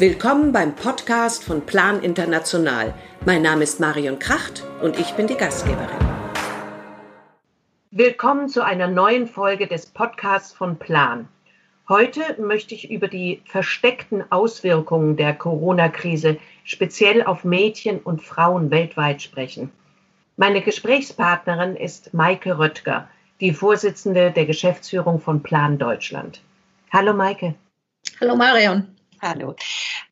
Willkommen beim Podcast von Plan International. Mein Name ist Marion Kracht und ich bin die Gastgeberin. Willkommen zu einer neuen Folge des Podcasts von Plan. Heute möchte ich über die versteckten Auswirkungen der Corona-Krise speziell auf Mädchen und Frauen weltweit sprechen. Meine Gesprächspartnerin ist Maike Röttger, die Vorsitzende der Geschäftsführung von Plan Deutschland. Hallo Maike. Hallo Marion. Hallo.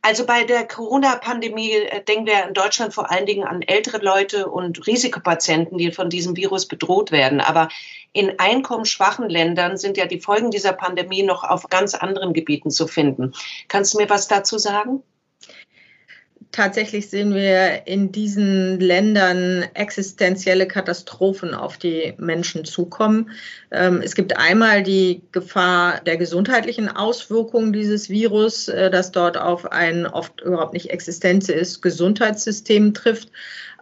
Also bei der Corona-Pandemie äh, denken wir in Deutschland vor allen Dingen an ältere Leute und Risikopatienten, die von diesem Virus bedroht werden. Aber in einkommensschwachen Ländern sind ja die Folgen dieser Pandemie noch auf ganz anderen Gebieten zu finden. Kannst du mir was dazu sagen? Tatsächlich sehen wir in diesen Ländern existenzielle Katastrophen auf die Menschen zukommen. Ähm, es gibt einmal die Gefahr der gesundheitlichen Auswirkungen dieses Virus, äh, das dort auf ein oft überhaupt nicht existentes Gesundheitssystem trifft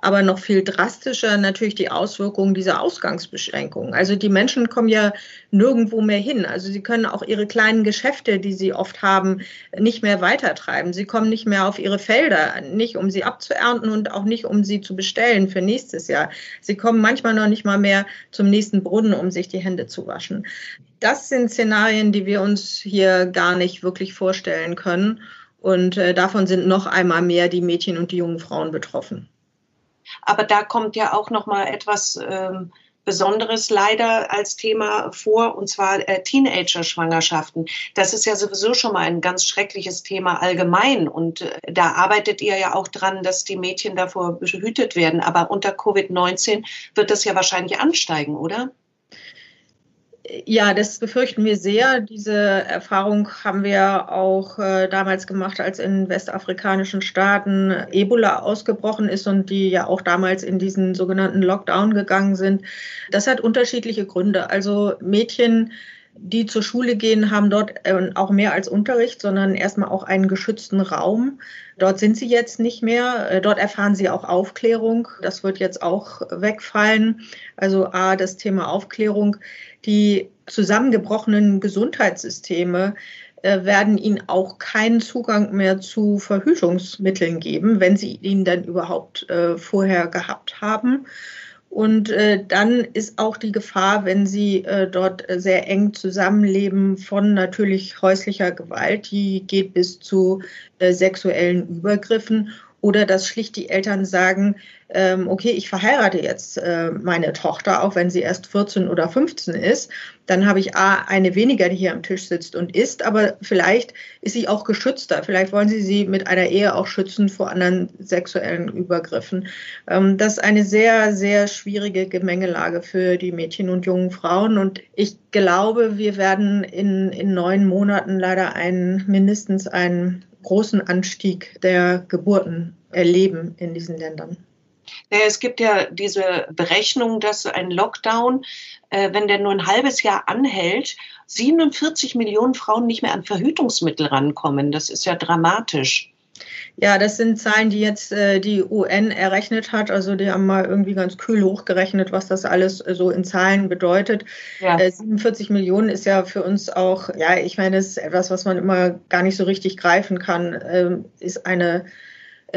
aber noch viel drastischer natürlich die Auswirkungen dieser Ausgangsbeschränkungen. Also die Menschen kommen ja nirgendwo mehr hin. Also sie können auch ihre kleinen Geschäfte, die sie oft haben, nicht mehr weitertreiben. Sie kommen nicht mehr auf ihre Felder, nicht um sie abzuernten und auch nicht um sie zu bestellen für nächstes Jahr. Sie kommen manchmal noch nicht mal mehr zum nächsten Brunnen, um sich die Hände zu waschen. Das sind Szenarien, die wir uns hier gar nicht wirklich vorstellen können. Und äh, davon sind noch einmal mehr die Mädchen und die jungen Frauen betroffen. Aber da kommt ja auch noch mal etwas ähm, Besonderes leider als Thema vor, und zwar äh, Teenager-Schwangerschaften. Das ist ja sowieso schon mal ein ganz schreckliches Thema allgemein. Und äh, da arbeitet ihr ja auch dran, dass die Mädchen davor behütet werden. Aber unter Covid-19 wird das ja wahrscheinlich ansteigen, oder? Ja, das befürchten wir sehr. Diese Erfahrung haben wir auch äh, damals gemacht, als in westafrikanischen Staaten Ebola ausgebrochen ist und die ja auch damals in diesen sogenannten Lockdown gegangen sind. Das hat unterschiedliche Gründe. Also Mädchen, die zur Schule gehen, haben dort äh, auch mehr als Unterricht, sondern erstmal auch einen geschützten Raum. Dort sind sie jetzt nicht mehr. Äh, dort erfahren sie auch Aufklärung. Das wird jetzt auch wegfallen. Also A, das Thema Aufklärung. Die zusammengebrochenen Gesundheitssysteme äh, werden ihnen auch keinen Zugang mehr zu Verhütungsmitteln geben, wenn sie ihn dann überhaupt äh, vorher gehabt haben. Und äh, dann ist auch die Gefahr, wenn sie äh, dort sehr eng zusammenleben, von natürlich häuslicher Gewalt, die geht bis zu äh, sexuellen Übergriffen oder dass schlicht die Eltern sagen, ähm, okay, ich verheirate jetzt äh, meine Tochter, auch wenn sie erst 14 oder 15 ist, dann habe ich A, eine weniger, die hier am Tisch sitzt und isst, aber vielleicht ist sie auch geschützter. Vielleicht wollen sie sie mit einer Ehe auch schützen vor anderen sexuellen Übergriffen. Ähm, das ist eine sehr, sehr schwierige Gemengelage für die Mädchen und jungen Frauen und ich glaube, wir werden in, in neun Monaten leider einen, mindestens einen großen Anstieg der Geburten erleben in diesen Ländern. Es gibt ja diese Berechnung, dass ein Lockdown, äh, wenn der nur ein halbes Jahr anhält, 47 Millionen Frauen nicht mehr an Verhütungsmittel rankommen. Das ist ja dramatisch. Ja, das sind Zahlen, die jetzt äh, die UN errechnet hat. Also die haben mal irgendwie ganz kühl hochgerechnet, was das alles äh, so in Zahlen bedeutet. Ja. Äh, 47 Millionen ist ja für uns auch, ja, ich meine, das ist etwas, was man immer gar nicht so richtig greifen kann, ähm, ist eine äh,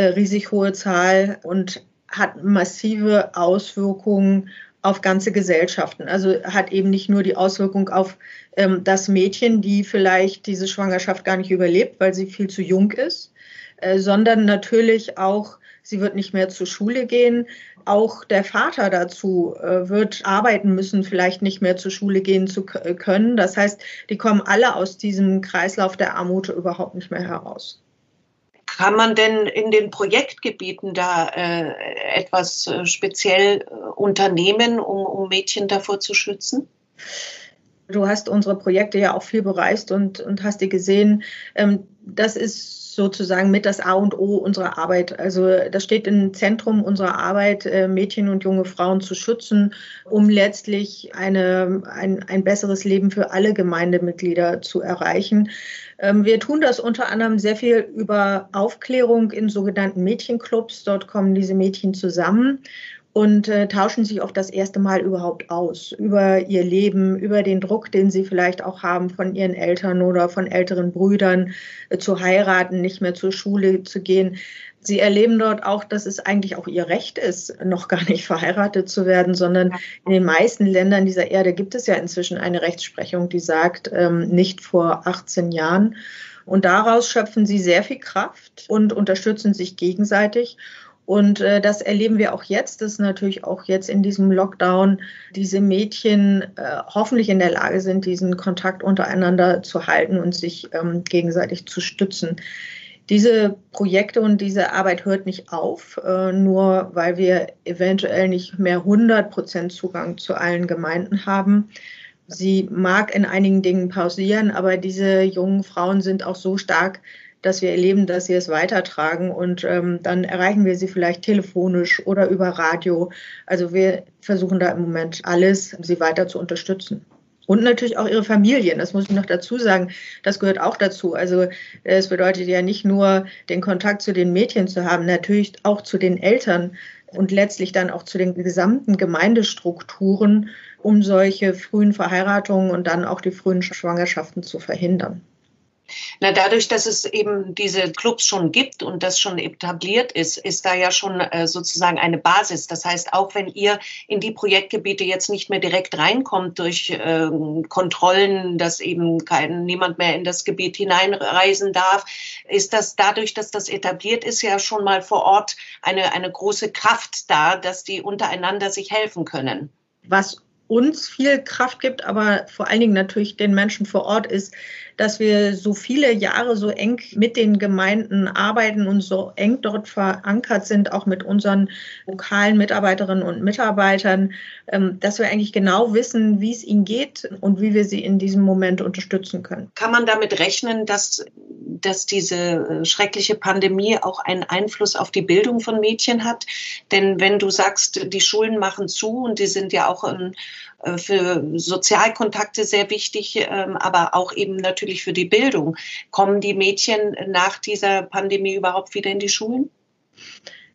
riesig hohe Zahl und hat massive Auswirkungen auf ganze Gesellschaften. Also hat eben nicht nur die Auswirkung auf ähm, das Mädchen, die vielleicht diese Schwangerschaft gar nicht überlebt, weil sie viel zu jung ist, äh, sondern natürlich auch, sie wird nicht mehr zur Schule gehen. Auch der Vater dazu äh, wird arbeiten müssen, vielleicht nicht mehr zur Schule gehen zu äh, können. Das heißt, die kommen alle aus diesem Kreislauf der Armut überhaupt nicht mehr heraus. Kann man denn in den Projektgebieten da äh, etwas äh, speziell äh, unternehmen, um, um Mädchen davor zu schützen? Du hast unsere Projekte ja auch viel bereist und, und hast die gesehen. Ähm, das ist sozusagen mit das A und O unserer Arbeit. Also das steht im Zentrum unserer Arbeit, äh, Mädchen und junge Frauen zu schützen, um letztlich eine, ein, ein besseres Leben für alle Gemeindemitglieder zu erreichen. Ähm, wir tun das unter anderem sehr viel über Aufklärung in sogenannten Mädchenclubs. Dort kommen diese Mädchen zusammen und äh, tauschen sich oft das erste Mal überhaupt aus über ihr Leben, über den Druck, den sie vielleicht auch haben von ihren Eltern oder von älteren Brüdern äh, zu heiraten, nicht mehr zur Schule zu gehen. Sie erleben dort auch, dass es eigentlich auch ihr Recht ist, noch gar nicht verheiratet zu werden, sondern in den meisten Ländern dieser Erde gibt es ja inzwischen eine Rechtsprechung, die sagt, ähm, nicht vor 18 Jahren. Und daraus schöpfen sie sehr viel Kraft und unterstützen sich gegenseitig. Und äh, das erleben wir auch jetzt, dass natürlich auch jetzt in diesem Lockdown diese Mädchen äh, hoffentlich in der Lage sind, diesen Kontakt untereinander zu halten und sich ähm, gegenseitig zu stützen. Diese Projekte und diese Arbeit hört nicht auf, äh, nur weil wir eventuell nicht mehr 100 Prozent Zugang zu allen Gemeinden haben. Sie mag in einigen Dingen pausieren, aber diese jungen Frauen sind auch so stark, dass wir erleben, dass sie es weitertragen und ähm, dann erreichen wir sie vielleicht telefonisch oder über Radio. Also wir versuchen da im Moment alles, sie weiter zu unterstützen. Und natürlich auch ihre Familien. Das muss ich noch dazu sagen. Das gehört auch dazu. Also es bedeutet ja nicht nur den Kontakt zu den Mädchen zu haben, natürlich auch zu den Eltern und letztlich dann auch zu den gesamten Gemeindestrukturen, um solche frühen Verheiratungen und dann auch die frühen Schwangerschaften zu verhindern. Na, dadurch, dass es eben diese Clubs schon gibt und das schon etabliert ist, ist da ja schon äh, sozusagen eine Basis. Das heißt, auch wenn ihr in die Projektgebiete jetzt nicht mehr direkt reinkommt durch äh, Kontrollen, dass eben kein, niemand mehr in das Gebiet hineinreisen darf, ist das dadurch, dass das etabliert ist, ja schon mal vor Ort eine, eine große Kraft da, dass die untereinander sich helfen können. Was uns viel Kraft gibt, aber vor allen Dingen natürlich den Menschen vor Ort ist, dass wir so viele Jahre so eng mit den Gemeinden arbeiten und so eng dort verankert sind, auch mit unseren lokalen Mitarbeiterinnen und Mitarbeitern, ähm, dass wir eigentlich genau wissen, wie es ihnen geht und wie wir sie in diesem Moment unterstützen können. Kann man damit rechnen, dass, dass diese äh, schreckliche Pandemie auch einen Einfluss auf die Bildung von Mädchen hat? Denn wenn du sagst, die Schulen machen zu und die sind ja auch ein äh, für Sozialkontakte sehr wichtig, ähm, aber auch eben natürlich für die Bildung. Kommen die Mädchen nach dieser Pandemie überhaupt wieder in die Schulen?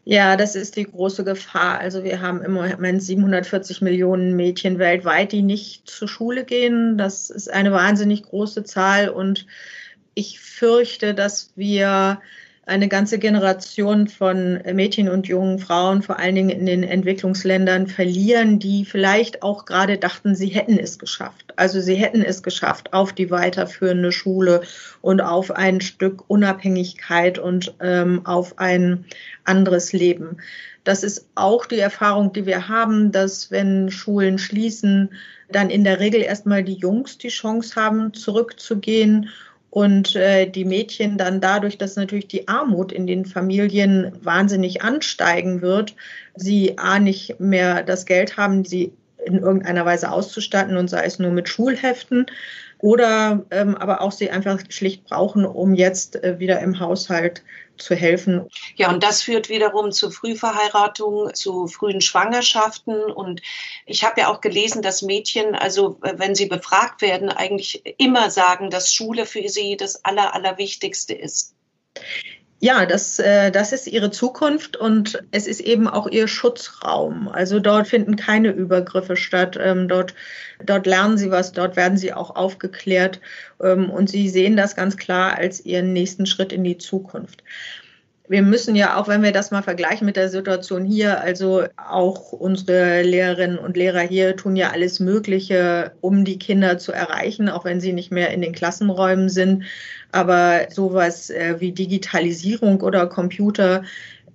Ja, das ist die große Gefahr. Also wir haben im Moment 740 Millionen Mädchen weltweit, die nicht zur Schule gehen. Das ist eine wahnsinnig große Zahl und ich fürchte, dass wir eine ganze Generation von Mädchen und jungen Frauen, vor allen Dingen in den Entwicklungsländern, verlieren, die vielleicht auch gerade dachten, sie hätten es geschafft. Also sie hätten es geschafft auf die weiterführende Schule und auf ein Stück Unabhängigkeit und ähm, auf ein anderes Leben. Das ist auch die Erfahrung, die wir haben, dass wenn Schulen schließen, dann in der Regel erstmal die Jungs die Chance haben, zurückzugehen und äh, die Mädchen dann dadurch, dass natürlich die Armut in den Familien wahnsinnig ansteigen wird, sie a nicht mehr das Geld haben, sie in irgendeiner Weise auszustatten und sei es nur mit Schulheften oder ähm, aber auch sie einfach schlicht brauchen, um jetzt äh, wieder im Haushalt zu helfen. Ja, und das führt wiederum zu Frühverheiratungen, zu frühen Schwangerschaften. Und ich habe ja auch gelesen, dass Mädchen, also äh, wenn sie befragt werden, eigentlich immer sagen, dass Schule für sie das Aller, Allerwichtigste ist. Ja, das, äh, das ist ihre Zukunft und es ist eben auch ihr Schutzraum. Also dort finden keine Übergriffe statt. Ähm, dort, dort lernen sie was, dort werden sie auch aufgeklärt ähm, und sie sehen das ganz klar als ihren nächsten Schritt in die Zukunft wir müssen ja auch, wenn wir das mal vergleichen mit der Situation hier, also auch unsere Lehrerinnen und Lehrer hier tun ja alles Mögliche, um die Kinder zu erreichen, auch wenn sie nicht mehr in den Klassenräumen sind. Aber sowas äh, wie Digitalisierung oder Computer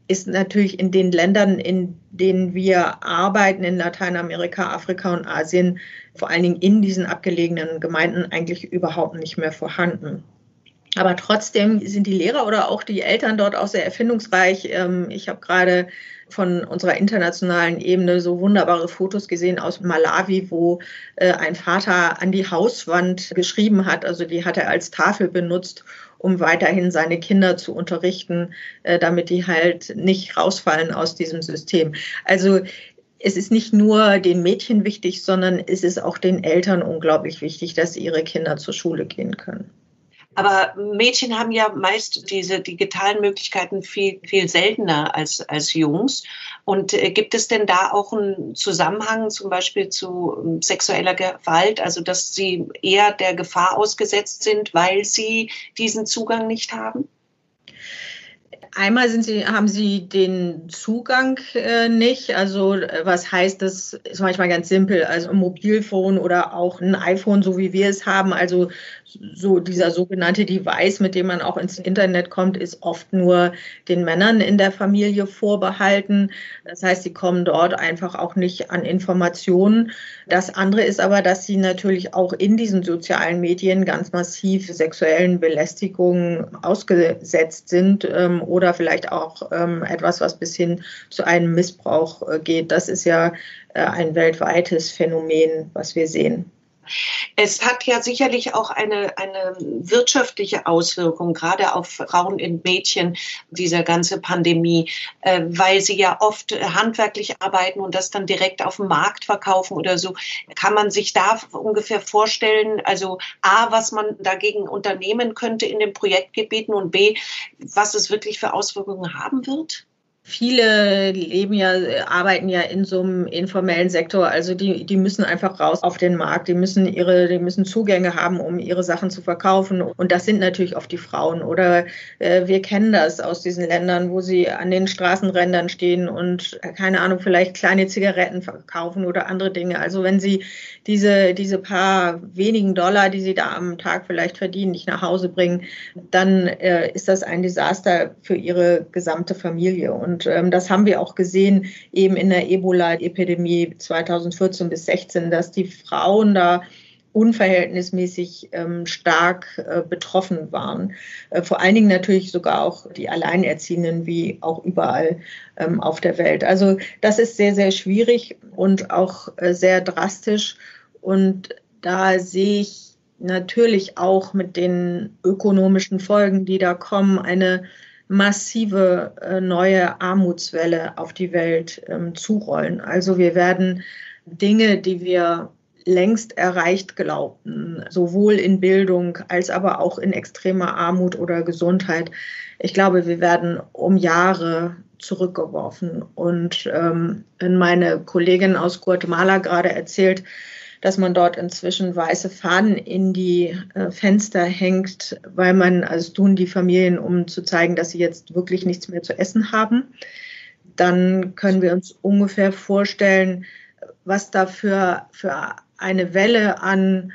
ist natürlich in den Ländern, in denen wir arbeiten, in Lateinamerika, Afrika und Asien, vor allen Dingen in diesen abgelegenen Gemeinden eigentlich überhaupt nicht mehr vorhanden. Aber trotzdem sind die Lehrer oder auch die Eltern dort auch sehr erfindungsreich. Ähm, ich habe gerade von unserer internationalen Ebene so wunderbare Fotos gesehen aus Malawi, wo äh, ein Vater an die Hauswand geschrieben hat. Also die hat er als Tafel benutzt, um weiterhin seine Kinder zu unterrichten, äh, damit die halt nicht rausfallen aus diesem System. Also es ist nicht nur den Mädchen wichtig, sondern es ist auch den Eltern unglaublich wichtig, dass ihre Kinder zur Schule gehen können. Aber Mädchen haben ja meist diese digitalen Möglichkeiten viel, viel seltener als, als Jungs. Und äh, gibt es denn da auch einen Zusammenhang zum Beispiel zu ähm, sexueller Gewalt, also dass sie eher der Gefahr ausgesetzt sind, weil sie diesen Zugang nicht haben? Einmal sie, haben sie den Zugang äh, nicht. Also was heißt das? Ist manchmal ganz simpel. Also ein Mobilfon oder auch ein iPhone, so wie wir es haben. Also so dieser sogenannte Device, mit dem man auch ins Internet kommt, ist oft nur den Männern in der Familie vorbehalten. Das heißt, sie kommen dort einfach auch nicht an Informationen. Das andere ist aber, dass sie natürlich auch in diesen sozialen Medien ganz massiv sexuellen Belästigungen ausgesetzt sind ähm, oder vielleicht auch ähm, etwas, was bis hin zu einem Missbrauch äh, geht. Das ist ja äh, ein weltweites Phänomen, was wir sehen. Es hat ja sicherlich auch eine, eine wirtschaftliche Auswirkung, gerade auf Frauen und Mädchen, diese ganze Pandemie, äh, weil sie ja oft handwerklich arbeiten und das dann direkt auf dem Markt verkaufen oder so. Kann man sich da ungefähr vorstellen, also A, was man dagegen unternehmen könnte in den Projektgebieten und B, was es wirklich für Auswirkungen haben wird? Viele leben ja, arbeiten ja in so einem informellen Sektor. Also die, die müssen einfach raus auf den Markt. Die müssen ihre, die müssen Zugänge haben, um ihre Sachen zu verkaufen. Und das sind natürlich oft die Frauen. Oder äh, wir kennen das aus diesen Ländern, wo sie an den Straßenrändern stehen und äh, keine Ahnung, vielleicht kleine Zigaretten verkaufen oder andere Dinge. Also wenn sie diese, diese paar wenigen Dollar, die sie da am Tag vielleicht verdienen, nicht nach Hause bringen, dann äh, ist das ein Desaster für ihre gesamte Familie. Und und ähm, das haben wir auch gesehen eben in der Ebola-Epidemie 2014 bis 16, dass die Frauen da unverhältnismäßig ähm, stark äh, betroffen waren. Äh, vor allen Dingen natürlich sogar auch die Alleinerziehenden, wie auch überall ähm, auf der Welt. Also das ist sehr, sehr schwierig und auch äh, sehr drastisch. Und da sehe ich natürlich auch mit den ökonomischen Folgen, die da kommen, eine massive äh, neue Armutswelle auf die Welt ähm, zurollen. Also wir werden Dinge, die wir längst erreicht glaubten, sowohl in Bildung als aber auch in extremer Armut oder Gesundheit. Ich glaube, wir werden um Jahre zurückgeworfen. Und ähm, meine Kollegin aus Guatemala gerade erzählt, dass man dort inzwischen weiße Fahnen in die äh, Fenster hängt, weil man, also tun die Familien, um zu zeigen, dass sie jetzt wirklich nichts mehr zu essen haben. Dann können wir uns ungefähr vorstellen, was da für, für eine Welle an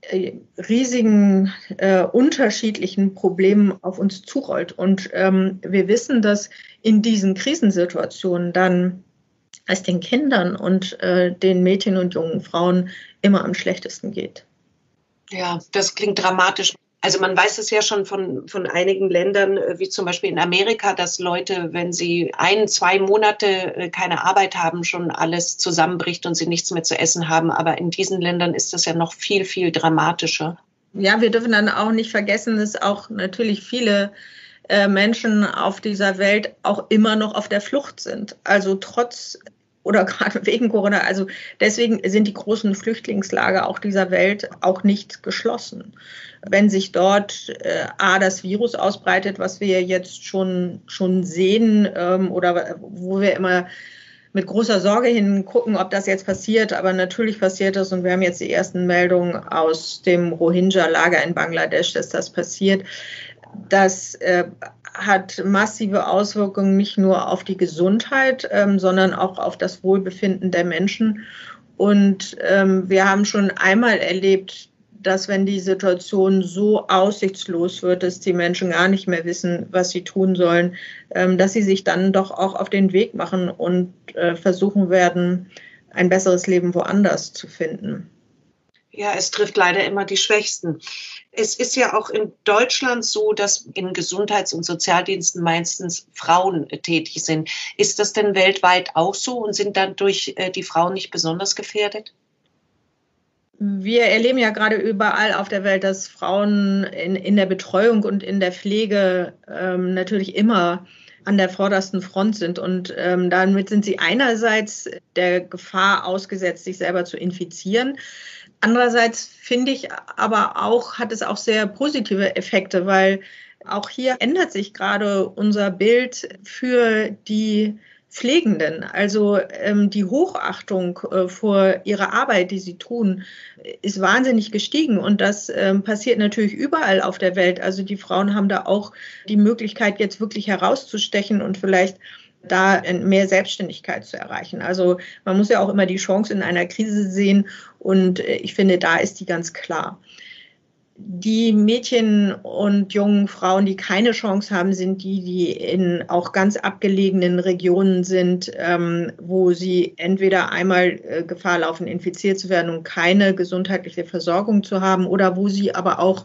äh, riesigen äh, unterschiedlichen Problemen auf uns zurollt. Und ähm, wir wissen, dass in diesen Krisensituationen dann es den Kindern und äh, den Mädchen und jungen Frauen immer am schlechtesten geht. Ja, das klingt dramatisch. Also man weiß es ja schon von, von einigen Ländern, äh, wie zum Beispiel in Amerika, dass Leute, wenn sie ein, zwei Monate äh, keine Arbeit haben, schon alles zusammenbricht und sie nichts mehr zu essen haben. Aber in diesen Ländern ist das ja noch viel, viel dramatischer. Ja, wir dürfen dann auch nicht vergessen, dass auch natürlich viele äh, Menschen auf dieser Welt auch immer noch auf der Flucht sind. Also trotz oder gerade wegen Corona. Also deswegen sind die großen Flüchtlingslager auch dieser Welt auch nicht geschlossen. Wenn sich dort äh, A, das Virus ausbreitet, was wir jetzt schon, schon sehen ähm, oder wo wir immer mit großer Sorge hingucken, ob das jetzt passiert. Aber natürlich passiert das und wir haben jetzt die ersten Meldungen aus dem Rohingya-Lager in Bangladesch, dass das passiert. Das äh, hat massive Auswirkungen nicht nur auf die Gesundheit, ähm, sondern auch auf das Wohlbefinden der Menschen. Und ähm, wir haben schon einmal erlebt, dass wenn die Situation so aussichtslos wird, dass die Menschen gar nicht mehr wissen, was sie tun sollen, ähm, dass sie sich dann doch auch auf den Weg machen und äh, versuchen werden, ein besseres Leben woanders zu finden. Ja, es trifft leider immer die Schwächsten. Es ist ja auch in Deutschland so, dass in Gesundheits- und Sozialdiensten meistens Frauen tätig sind. Ist das denn weltweit auch so und sind dadurch äh, die Frauen nicht besonders gefährdet? Wir erleben ja gerade überall auf der Welt, dass Frauen in, in der Betreuung und in der Pflege ähm, natürlich immer an der vordersten Front sind. Und ähm, damit sind sie einerseits der Gefahr ausgesetzt, sich selber zu infizieren Andererseits finde ich aber auch, hat es auch sehr positive Effekte, weil auch hier ändert sich gerade unser Bild für die Pflegenden. Also ähm, die Hochachtung äh, vor ihrer Arbeit, die sie tun, ist wahnsinnig gestiegen. Und das ähm, passiert natürlich überall auf der Welt. Also die Frauen haben da auch die Möglichkeit, jetzt wirklich herauszustechen und vielleicht da mehr Selbstständigkeit zu erreichen. Also man muss ja auch immer die Chance in einer Krise sehen und äh, ich finde, da ist die ganz klar. Die Mädchen und jungen Frauen, die keine Chance haben, sind die, die in auch ganz abgelegenen Regionen sind, ähm, wo sie entweder einmal äh, Gefahr laufen, infiziert zu werden und keine gesundheitliche Versorgung zu haben, oder wo sie aber auch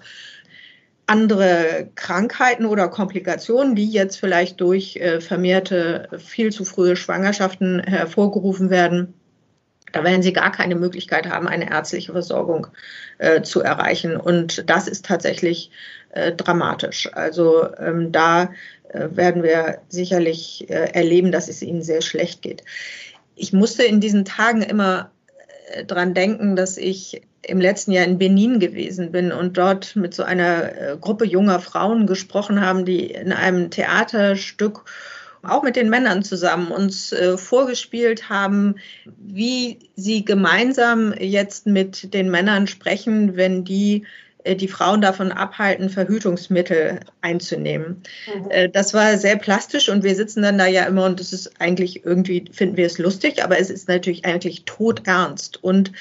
andere Krankheiten oder Komplikationen, die jetzt vielleicht durch äh, vermehrte, viel zu frühe Schwangerschaften hervorgerufen werden, da werden sie gar keine Möglichkeit haben, eine ärztliche Versorgung äh, zu erreichen. Und das ist tatsächlich äh, dramatisch. Also ähm, da werden wir sicherlich erleben, dass es ihnen sehr schlecht geht. Ich musste in diesen Tagen immer dran denken, dass ich im letzten Jahr in Benin gewesen bin und dort mit so einer äh, Gruppe junger Frauen gesprochen haben, die in einem Theaterstück auch mit den Männern zusammen uns äh, vorgespielt haben, wie sie gemeinsam jetzt mit den Männern sprechen, wenn die äh, die Frauen davon abhalten, Verhütungsmittel einzunehmen. Mhm. Äh, das war sehr plastisch und wir sitzen dann da ja immer und das ist eigentlich irgendwie, finden wir es lustig, aber es ist natürlich eigentlich todernst. Und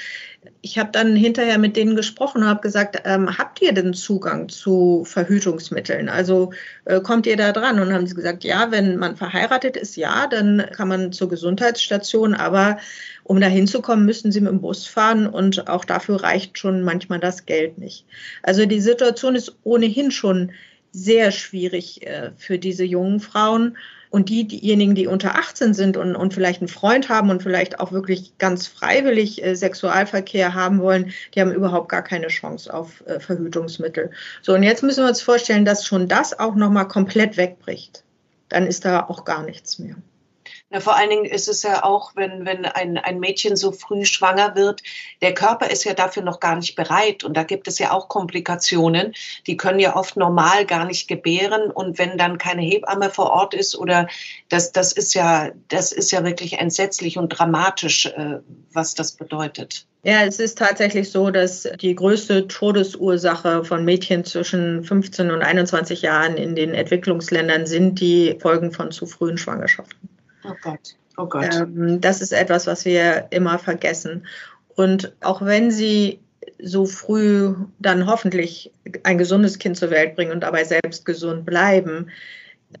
ich habe dann hinterher mit denen gesprochen und habe gesagt, ähm, habt ihr denn Zugang zu Verhütungsmitteln? Also äh, kommt ihr da dran? Und haben sie gesagt, ja, wenn man verheiratet ist, ja, dann kann man zur Gesundheitsstation, aber um da hinzukommen, müssen sie mit dem Bus fahren und auch dafür reicht schon manchmal das Geld nicht. Also die Situation ist ohnehin schon sehr schwierig äh, für diese jungen Frauen. Und die, diejenigen, die unter 18 sind und, und vielleicht einen Freund haben und vielleicht auch wirklich ganz freiwillig äh, Sexualverkehr haben wollen, die haben überhaupt gar keine Chance auf äh, Verhütungsmittel. So, und jetzt müssen wir uns vorstellen, dass schon das auch nochmal komplett wegbricht. Dann ist da auch gar nichts mehr. Na, vor allen Dingen ist es ja auch, wenn, wenn ein, ein Mädchen so früh schwanger wird, der Körper ist ja dafür noch gar nicht bereit. Und da gibt es ja auch Komplikationen. Die können ja oft normal gar nicht gebären. Und wenn dann keine Hebamme vor Ort ist oder das, das ist ja, das ist ja wirklich entsetzlich und dramatisch, äh, was das bedeutet. Ja, es ist tatsächlich so, dass die größte Todesursache von Mädchen zwischen 15 und 21 Jahren in den Entwicklungsländern sind die Folgen von zu frühen Schwangerschaften. Oh Gott, oh Gott. Ähm, das ist etwas, was wir immer vergessen. Und auch wenn sie so früh dann hoffentlich ein gesundes Kind zur Welt bringen und dabei selbst gesund bleiben,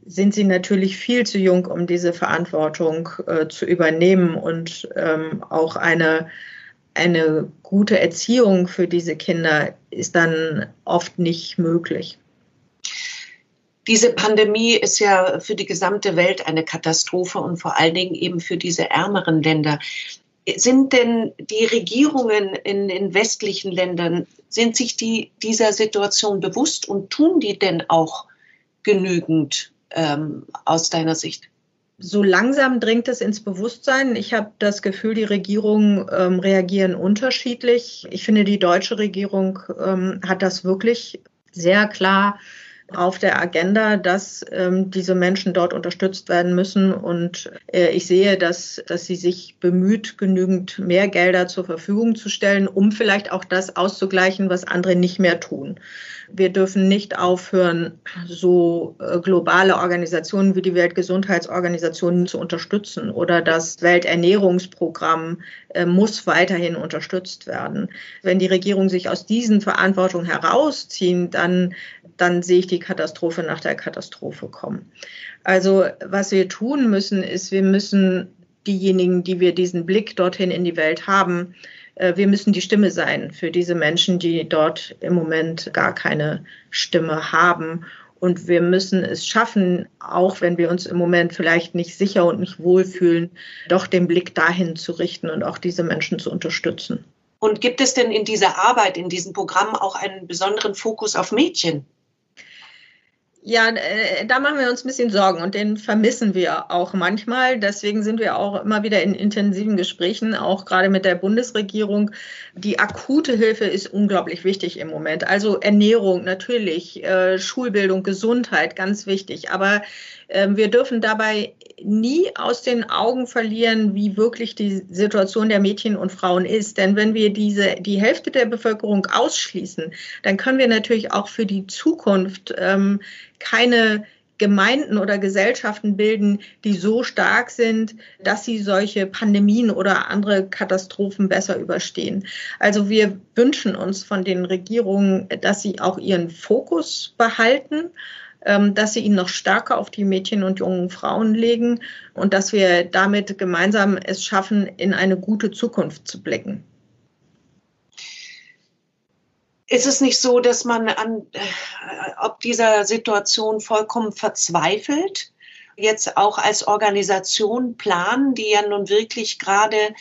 sind sie natürlich viel zu jung, um diese Verantwortung äh, zu übernehmen und ähm, auch eine, eine gute Erziehung für diese Kinder ist dann oft nicht möglich. Diese Pandemie ist ja für die gesamte Welt eine Katastrophe und vor allen Dingen eben für diese ärmeren Länder. Sind denn die Regierungen in den westlichen Ländern, sind sich die dieser Situation bewusst und tun die denn auch genügend ähm, aus deiner Sicht? So langsam dringt es ins Bewusstsein. Ich habe das Gefühl, die Regierungen ähm, reagieren unterschiedlich. Ich finde, die deutsche Regierung ähm, hat das wirklich sehr klar auf der Agenda, dass ähm, diese Menschen dort unterstützt werden müssen. Und äh, ich sehe, dass, dass sie sich bemüht, genügend mehr Gelder zur Verfügung zu stellen, um vielleicht auch das auszugleichen, was andere nicht mehr tun. Wir dürfen nicht aufhören, so äh, globale Organisationen wie die Weltgesundheitsorganisation zu unterstützen oder das Welternährungsprogramm äh, muss weiterhin unterstützt werden. Wenn die Regierung sich aus diesen Verantwortungen herausziehen, dann, dann sehe ich die Katastrophe nach der Katastrophe kommen. Also was wir tun müssen, ist, wir müssen diejenigen, die wir diesen Blick dorthin in die Welt haben, äh, wir müssen die Stimme sein für diese Menschen, die dort im Moment gar keine Stimme haben. Und wir müssen es schaffen, auch wenn wir uns im Moment vielleicht nicht sicher und nicht wohlfühlen, doch den Blick dahin zu richten und auch diese Menschen zu unterstützen. Und gibt es denn in dieser Arbeit, in diesem Programm auch einen besonderen Fokus auf Mädchen? Ja, äh, da machen wir uns ein bisschen Sorgen und den vermissen wir auch manchmal. Deswegen sind wir auch immer wieder in intensiven Gesprächen, auch gerade mit der Bundesregierung. Die akute Hilfe ist unglaublich wichtig im Moment. Also Ernährung natürlich, äh, Schulbildung, Gesundheit, ganz wichtig. Aber ähm, wir dürfen dabei nie aus den Augen verlieren, wie wirklich die Situation der Mädchen und Frauen ist. Denn wenn wir diese, die Hälfte der Bevölkerung ausschließen, dann können wir natürlich auch für die Zukunft ähm, keine Gemeinden oder Gesellschaften bilden, die so stark sind, dass sie solche Pandemien oder andere Katastrophen besser überstehen. Also wir wünschen uns von den Regierungen, dass sie auch ihren Fokus behalten ähm, dass sie ihn noch stärker auf die Mädchen und jungen Frauen legen und dass wir damit gemeinsam es schaffen, in eine gute Zukunft zu blicken. Ist es nicht so, dass man an äh, ob dieser Situation vollkommen verzweifelt? Jetzt auch als Organisation planen, die ja nun wirklich gerade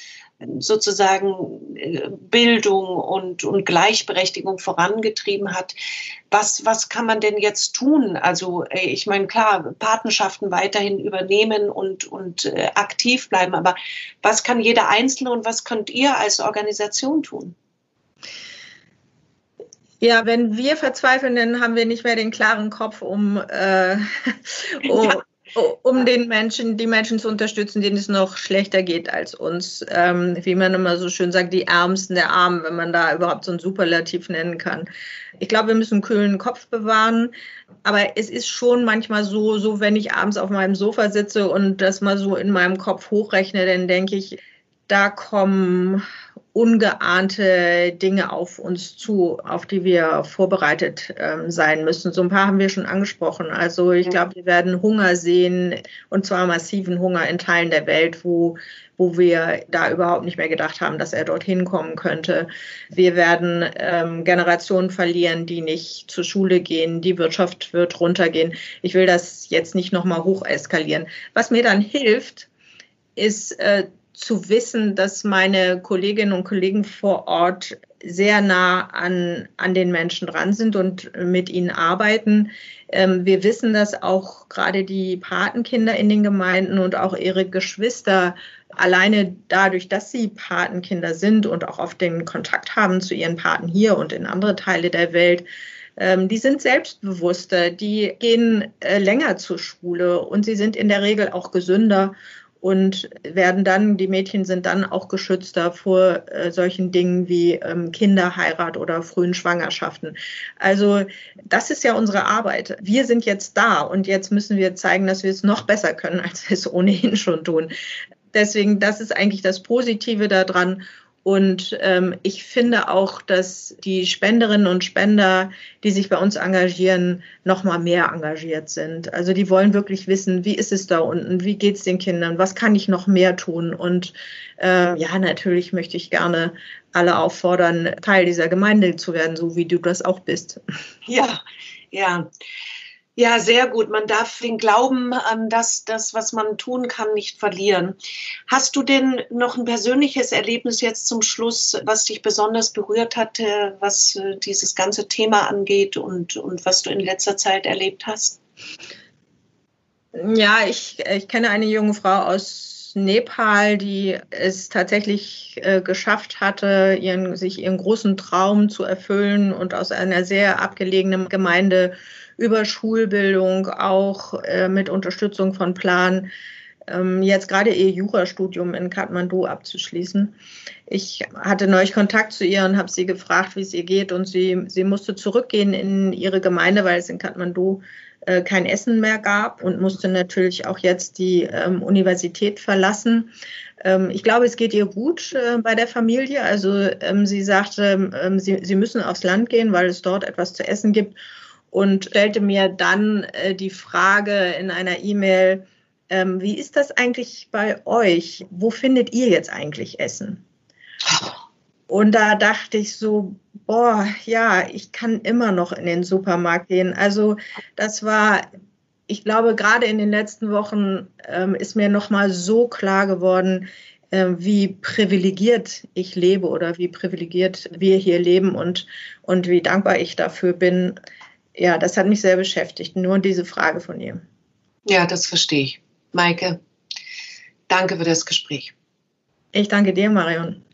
sozusagen äh, Bildung und, und Gleichberechtigung vorangetrieben hat. Was, was kann man denn jetzt tun? Also äh, ich meine, klar, Patenschaften weiterhin übernehmen und, und äh, aktiv bleiben, aber was kann jeder Einzelne und was könnt ihr als Organisation tun? Ja, wenn wir verzweifeln, dann haben wir nicht mehr den klaren Kopf, um, äh, um, ja um den Menschen, die Menschen zu unterstützen, denen es noch schlechter geht als uns. Ähm, wie man immer so schön sagt, die Ärmsten der Armen, wenn man da überhaupt so ein Superlativ nennen kann. Ich glaube, wir müssen einen kühlen Kopf bewahren. Aber es ist schon manchmal so, so wenn ich abends auf meinem Sofa sitze und das mal so in meinem Kopf hochrechne, dann denke ich, da kommen ungeahnte Dinge auf uns zu, auf die wir vorbereitet ähm, sein müssen. So ein paar haben wir schon angesprochen. Also ich glaube, wir werden Hunger sehen und zwar massiven Hunger in Teilen der Welt, wo wo wir da überhaupt nicht mehr gedacht haben, dass er dorthin kommen könnte. Wir werden ähm, Generationen verlieren, die nicht zur Schule gehen. Die Wirtschaft wird runtergehen. Ich will das jetzt nicht nochmal hoch eskalieren. Was mir dann hilft, ist äh, zu wissen, dass meine Kolleginnen und Kollegen vor Ort sehr nah an, an den Menschen dran sind und mit ihnen arbeiten. Ähm, wir wissen, dass auch gerade die Patenkinder in den Gemeinden und auch ihre Geschwister alleine dadurch, dass sie Patenkinder sind und auch oft den Kontakt haben zu ihren Paten hier und in andere Teile der Welt, ähm, die sind selbstbewusster, die gehen äh, länger zur Schule und sie sind in der Regel auch gesünder und werden dann, die Mädchen sind dann auch geschützter vor äh, solchen Dingen wie ähm, Kinderheirat oder frühen Schwangerschaften. Also das ist ja unsere Arbeit. Wir sind jetzt da und jetzt müssen wir zeigen, dass wir es noch besser können, als wir es ohnehin schon tun. Deswegen, das ist eigentlich das Positive daran. Und ähm, ich finde auch, dass die Spenderinnen und Spender, die sich bei uns engagieren, noch mal mehr engagiert sind. Also die wollen wirklich wissen, wie ist es da unten, wie geht es den Kindern, was kann ich noch mehr tun? Und äh, ja, natürlich möchte ich gerne alle auffordern, Teil dieser Gemeinde zu werden, so wie du das auch bist. Ja, ja. Ja, sehr gut. Man darf den Glauben an das, das, was man tun kann, nicht verlieren. Hast du denn noch ein persönliches Erlebnis jetzt zum Schluss, was dich besonders berührt hat, was äh, dieses ganze Thema angeht und, und was du in letzter Zeit erlebt hast? Ja, ich, ich kenne eine junge Frau aus Nepal, die es tatsächlich äh, geschafft hatte, ihren, sich ihren großen Traum zu erfüllen und aus einer sehr abgelegenen Gemeinde über Schulbildung, auch äh, mit Unterstützung von Plan, ähm, jetzt gerade ihr Jurastudium in Kathmandu abzuschließen. Ich hatte neulich Kontakt zu ihr und habe sie gefragt, wie es ihr geht. Und sie, sie musste zurückgehen in ihre Gemeinde, weil es in Kathmandu äh, kein Essen mehr gab und musste natürlich auch jetzt die ähm, Universität verlassen. Ähm, ich glaube, es geht ihr gut äh, bei der Familie. Also ähm, sie sagte, ähm, sie, sie müssen aufs Land gehen, weil es dort etwas zu essen gibt und stellte mir dann äh, die Frage in einer E-Mail, ähm, wie ist das eigentlich bei euch? Wo findet ihr jetzt eigentlich Essen? Und da dachte ich so, boah, ja, ich kann immer noch in den Supermarkt gehen. Also das war, ich glaube, gerade in den letzten Wochen ähm, ist mir noch mal so klar geworden, äh, wie privilegiert ich lebe oder wie privilegiert wir hier leben und, und wie dankbar ich dafür bin, ja, das hat mich sehr beschäftigt, nur diese Frage von ihr. Ja, das verstehe ich. Maike, danke für das Gespräch. Ich danke dir, Marion.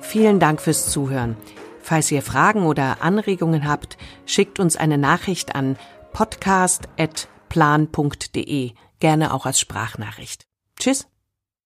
Vielen Dank fürs Zuhören. Falls ihr Fragen oder Anregungen habt, schickt uns eine Nachricht an podcast.plan.de, gerne auch als Sprachnachricht. Tschüss.